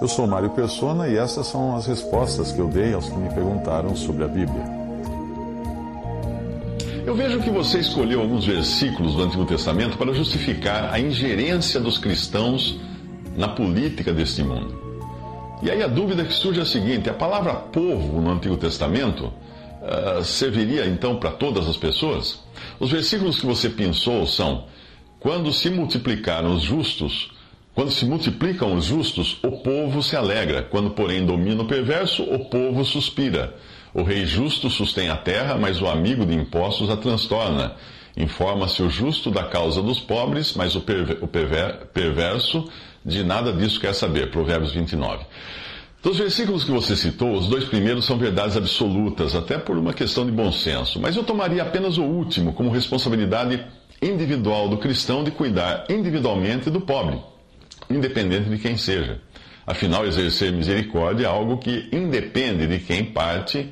Eu sou Mário Persona e essas são as respostas que eu dei aos que me perguntaram sobre a Bíblia. Eu vejo que você escolheu alguns versículos do Antigo Testamento para justificar a ingerência dos cristãos na política deste mundo. E aí a dúvida que surge é a seguinte: a palavra povo no Antigo Testamento uh, serviria então para todas as pessoas? Os versículos que você pensou são: quando se multiplicaram os justos, quando se multiplicam os justos, o povo se alegra. Quando, porém, domina o perverso, o povo suspira. O rei justo sustém a terra, mas o amigo de impostos a transtorna. Informa-se o justo da causa dos pobres, mas o, perver, o perver, perverso de nada disso quer saber. Provérbios 29. Dos versículos que você citou, os dois primeiros são verdades absolutas, até por uma questão de bom senso. Mas eu tomaria apenas o último como responsabilidade individual do cristão de cuidar individualmente do pobre, independente de quem seja. Afinal, exercer misericórdia é algo que independe de quem parte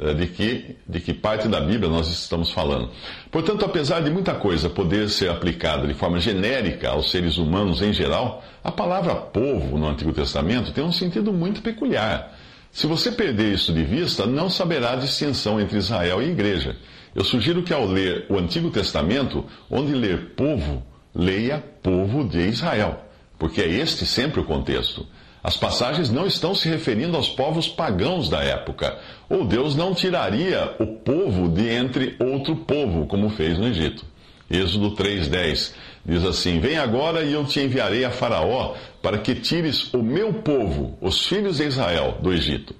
eh, de que, de que parte da Bíblia nós estamos falando. Portanto, apesar de muita coisa poder ser aplicada de forma genérica aos seres humanos em geral, a palavra povo no Antigo Testamento tem um sentido muito peculiar. Se você perder isso de vista, não saberá a distinção entre Israel e igreja. Eu sugiro que ao ler o Antigo Testamento, onde ler povo, leia povo de Israel, porque é este sempre o contexto. As passagens não estão se referindo aos povos pagãos da época, ou Deus não tiraria o povo de entre outro povo, como fez no Egito. Êxodo 3,10 diz assim: Vem agora e eu te enviarei a Faraó para que tires o meu povo, os filhos de Israel, do Egito.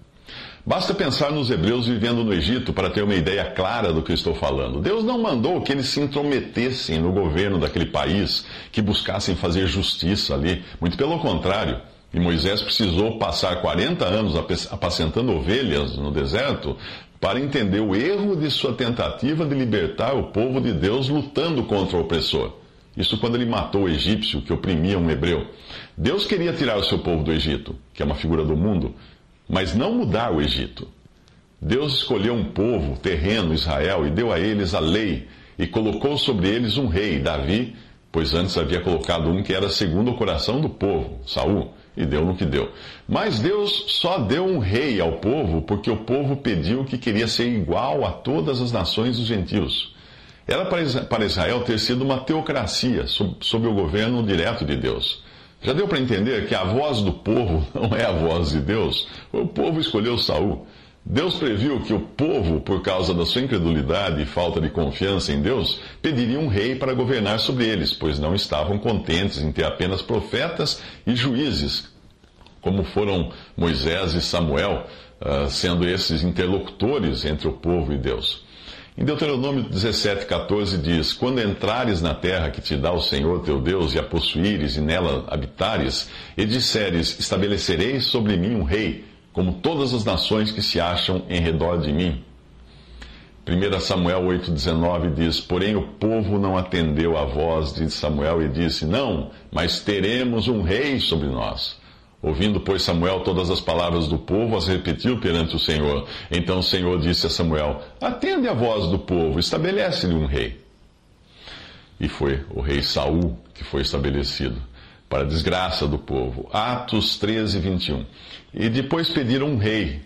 Basta pensar nos hebreus vivendo no Egito para ter uma ideia clara do que estou falando. Deus não mandou que eles se intrometessem no governo daquele país, que buscassem fazer justiça ali. Muito pelo contrário. E Moisés precisou passar 40 anos apacentando ovelhas no deserto para entender o erro de sua tentativa de libertar o povo de Deus lutando contra o opressor. Isso quando ele matou o egípcio que oprimia um hebreu. Deus queria tirar o seu povo do Egito, que é uma figura do mundo, mas não mudar o Egito. Deus escolheu um povo terreno, Israel, e deu a eles a lei, e colocou sobre eles um rei, Davi, pois antes havia colocado um que era segundo o coração do povo, Saul e deu no que deu. Mas Deus só deu um rei ao povo porque o povo pediu que queria ser igual a todas as nações dos gentios. Era para Israel ter sido uma teocracia sob, o governo direto de Deus. Já deu para entender que a voz do povo não é a voz de Deus? O povo escolheu Saul. Deus previu que o povo, por causa da sua incredulidade e falta de confiança em Deus, pediria um rei para governar sobre eles, pois não estavam contentes em ter apenas profetas e juízes, como foram Moisés e Samuel, ah, sendo esses interlocutores entre o povo e Deus. Em Deuteronômio 17,14 diz: Quando entrares na terra que te dá o Senhor teu Deus e a possuíres e nela habitares, e disseres: Estabelecerei sobre mim um rei como todas as nações que se acham em redor de mim. 1 Samuel 8,19 diz: Porém o povo não atendeu à voz de Samuel e disse: Não, mas teremos um rei sobre nós. Ouvindo, pois, Samuel todas as palavras do povo, as repetiu perante o Senhor. Então o Senhor disse a Samuel: Atende a voz do povo, estabelece-lhe um rei. E foi o rei Saul que foi estabelecido para desgraça do povo. Atos 13, 21. E depois pediram um rei,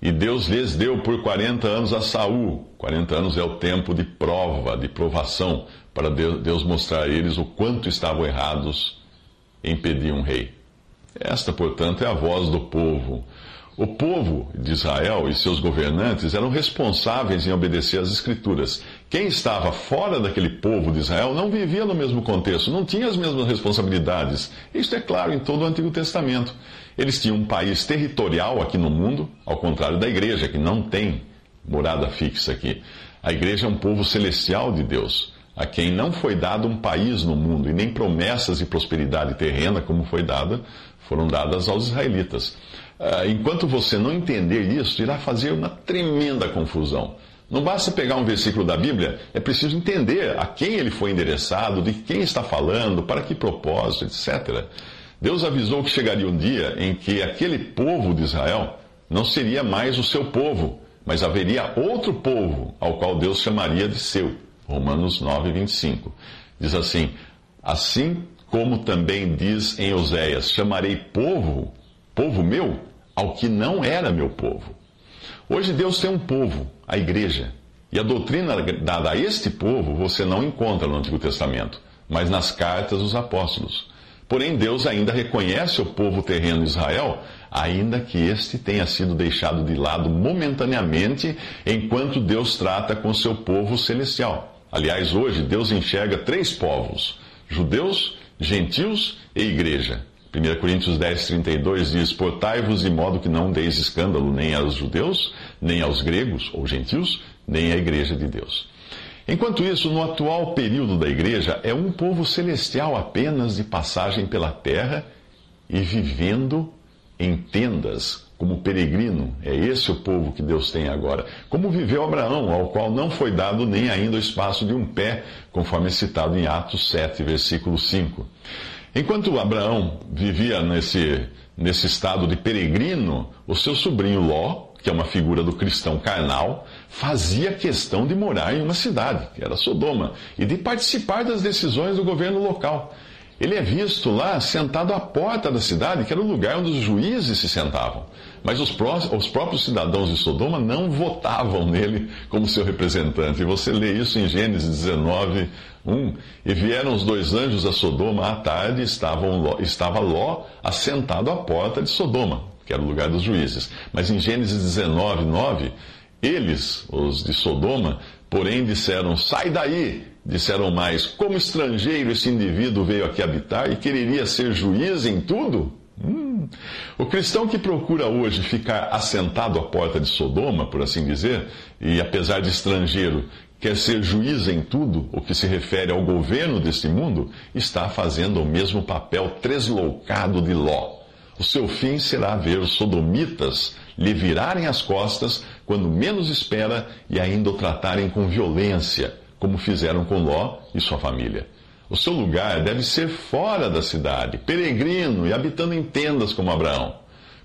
e Deus lhes deu por 40 anos a Saul. 40 anos é o tempo de prova, de provação, para Deus mostrar a eles o quanto estavam errados em pedir um rei. Esta, portanto, é a voz do povo. O povo de Israel e seus governantes eram responsáveis em obedecer às Escrituras. Quem estava fora daquele povo de Israel não vivia no mesmo contexto, não tinha as mesmas responsabilidades. Isto é claro em todo o Antigo Testamento. Eles tinham um país territorial aqui no mundo, ao contrário da igreja, que não tem morada fixa aqui. A igreja é um povo celestial de Deus. a quem não foi dado um país no mundo e nem promessas de prosperidade terrena, como foi dada, foram dadas aos israelitas. Ah, enquanto você não entender isso, irá fazer uma tremenda confusão. Não basta pegar um versículo da Bíblia, é preciso entender a quem ele foi endereçado, de quem está falando, para que propósito, etc. Deus avisou que chegaria um dia em que aquele povo de Israel não seria mais o seu povo, mas haveria outro povo ao qual Deus chamaria de seu. Romanos 9, 25. Diz assim: Assim como também diz em Oséias: Chamarei povo, povo meu, ao que não era meu povo. Hoje Deus tem um povo, a igreja. E a doutrina dada a este povo você não encontra no Antigo Testamento, mas nas cartas dos apóstolos. Porém, Deus ainda reconhece o povo terreno Israel, ainda que este tenha sido deixado de lado momentaneamente, enquanto Deus trata com seu povo celestial. Aliás, hoje Deus enxerga três povos: judeus, gentios e igreja. 1 Coríntios 10, 32 diz: Portai-vos de modo que não deis escândalo nem aos judeus, nem aos gregos ou gentios, nem à igreja de Deus. Enquanto isso, no atual período da igreja, é um povo celestial apenas de passagem pela terra e vivendo em tendas como peregrino. É esse o povo que Deus tem agora. Como viveu Abraão, ao qual não foi dado nem ainda o espaço de um pé, conforme é citado em Atos 7, versículo 5. Enquanto Abraão vivia nesse, nesse estado de peregrino, o seu sobrinho Ló, que é uma figura do cristão carnal, fazia questão de morar em uma cidade, que era Sodoma, e de participar das decisões do governo local. Ele é visto lá sentado à porta da cidade, que era o lugar onde os juízes se sentavam. Mas os, pró os próprios cidadãos de Sodoma não votavam nele como seu representante. E você lê isso em Gênesis 19, 1. E vieram os dois anjos a Sodoma à tarde, Ló, estava Ló assentado à porta de Sodoma, que era o lugar dos juízes. Mas em Gênesis 19, 9, eles, os de Sodoma, porém disseram: Sai daí! Disseram mais: Como estrangeiro esse indivíduo veio aqui habitar e quereria ser juiz em tudo? Hum. O cristão que procura hoje ficar assentado à porta de Sodoma, por assim dizer, e apesar de estrangeiro, quer ser juiz em tudo, o que se refere ao governo deste mundo, está fazendo o mesmo papel tresloucado de Ló. O seu fim será ver os sodomitas lhe virarem as costas quando menos espera e ainda o tratarem com violência como fizeram com Ló e sua família. O seu lugar deve ser fora da cidade, peregrino e habitando em tendas como Abraão.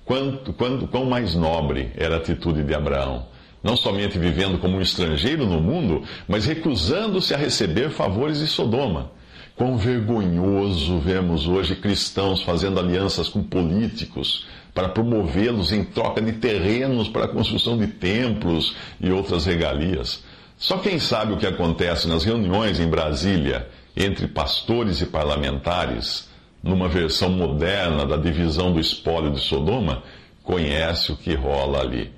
Quanto, quanto, quão mais nobre era a atitude de Abraão, não somente vivendo como um estrangeiro no mundo, mas recusando-se a receber favores de Sodoma. Quão vergonhoso vemos hoje cristãos fazendo alianças com políticos para promovê-los em troca de terrenos para a construção de templos e outras regalias. Só quem sabe o que acontece nas reuniões em Brasília entre pastores e parlamentares, numa versão moderna da divisão do espólio de Sodoma, conhece o que rola ali.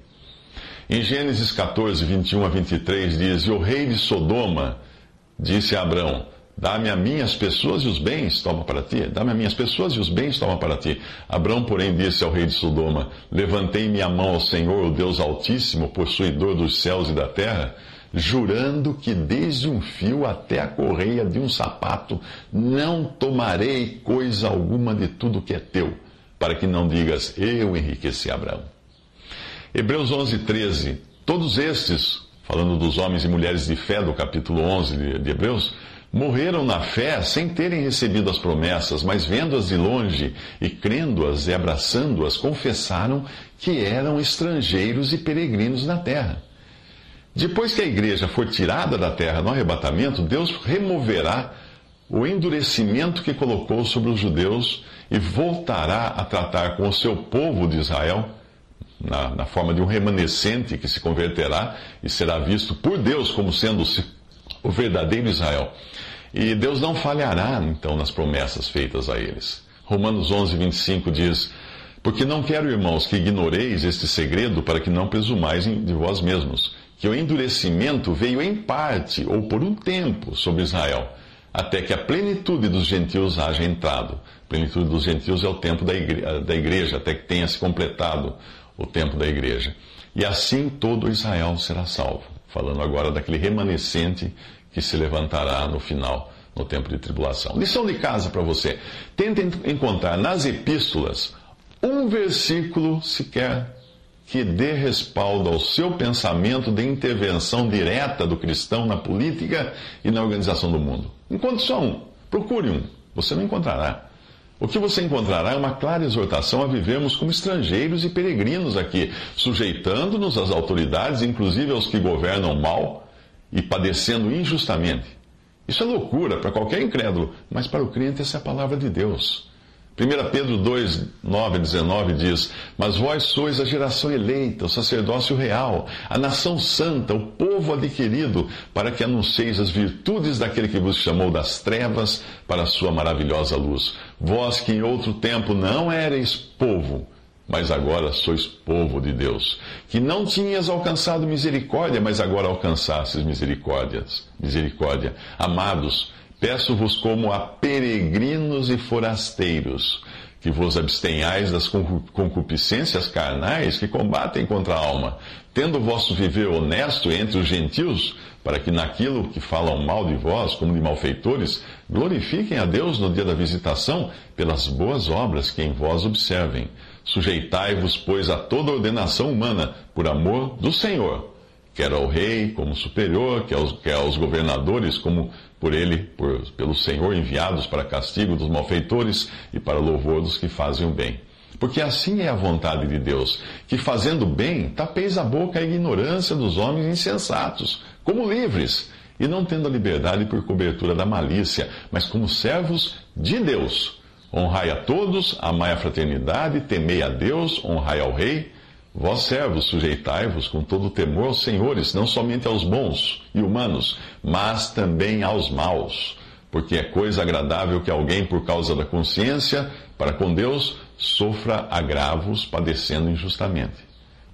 Em Gênesis 14, 21 a 23 diz: E o rei de Sodoma disse a Abraão: Dá-me a minhas pessoas e os bens, toma para ti. Dá-me a minhas pessoas e os bens, toma para ti. Abraão, porém, disse ao rei de Sodoma: Levantei minha mão ao Senhor, o Deus Altíssimo, possuidor dos céus e da terra jurando que desde um fio até a correia de um sapato não tomarei coisa alguma de tudo que é teu, para que não digas, eu enriqueci Abraão. Hebreus 11, 13. Todos estes, falando dos homens e mulheres de fé do capítulo 11 de Hebreus, morreram na fé sem terem recebido as promessas, mas vendo-as de longe e crendo-as e abraçando-as, confessaram que eram estrangeiros e peregrinos na terra. Depois que a igreja for tirada da terra no arrebatamento, Deus removerá o endurecimento que colocou sobre os judeus e voltará a tratar com o seu povo de Israel, na, na forma de um remanescente que se converterá e será visto por Deus como sendo o verdadeiro Israel. E Deus não falhará, então, nas promessas feitas a eles. Romanos 11, 25 diz: Porque não quero, irmãos, que ignoreis este segredo para que não presumais de vós mesmos que o endurecimento veio em parte ou por um tempo sobre Israel, até que a plenitude dos gentios haja entrado. A plenitude dos gentios é o tempo da igreja, da igreja, até que tenha se completado o tempo da igreja. E assim todo Israel será salvo. Falando agora daquele remanescente que se levantará no final, no tempo de tribulação. Lição de casa para você. Tente encontrar nas epístolas um versículo sequer que dê respaldo ao seu pensamento de intervenção direta do cristão na política e na organização do mundo. Encontre só um. Procure um. Você não encontrará. O que você encontrará é uma clara exortação a vivermos como estrangeiros e peregrinos aqui, sujeitando-nos às autoridades, inclusive aos que governam mal e padecendo injustamente. Isso é loucura para qualquer incrédulo, mas para o crente essa é a palavra de Deus. 1 Pedro 2, 9 19 diz: Mas vós sois a geração eleita, o sacerdócio real, a nação santa, o povo adquirido, para que anuncieis as virtudes daquele que vos chamou das trevas para a sua maravilhosa luz. Vós que em outro tempo não éreis povo, mas agora sois povo de Deus, que não tinhas alcançado misericórdia, mas agora alcançastes misericórdias, misericórdia. Amados, Peço-vos como a peregrinos e forasteiros, que vos abstenhais das concupiscências carnais que combatem contra a alma, tendo vosso viver honesto entre os gentios, para que naquilo que falam mal de vós, como de malfeitores, glorifiquem a Deus no dia da visitação pelas boas obras que em vós observem. Sujeitai-vos, pois, a toda ordenação humana, por amor do Senhor quer ao rei como superior, quer aos, quer aos governadores como por ele, por, pelo Senhor, enviados para castigo dos malfeitores e para louvor dos que fazem o bem. Porque assim é a vontade de Deus, que fazendo bem, tapeis a boca à ignorância dos homens insensatos, como livres, e não tendo a liberdade por cobertura da malícia, mas como servos de Deus. Honrai a todos, amai a fraternidade, temei a Deus, honrai ao rei, Vós, servos, sujeitai-vos com todo temor aos senhores, não somente aos bons e humanos, mas também aos maus. Porque é coisa agradável que alguém, por causa da consciência, para com Deus, sofra agravos padecendo injustamente.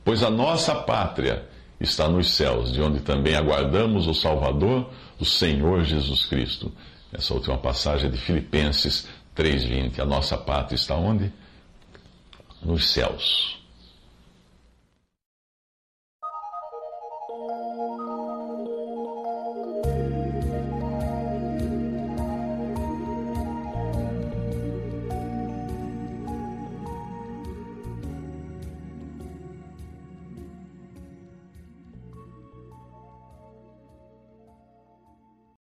Pois a nossa pátria está nos céus, de onde também aguardamos o Salvador, o Senhor Jesus Cristo. Essa última passagem é de Filipenses 3,20. A nossa pátria está onde? Nos céus.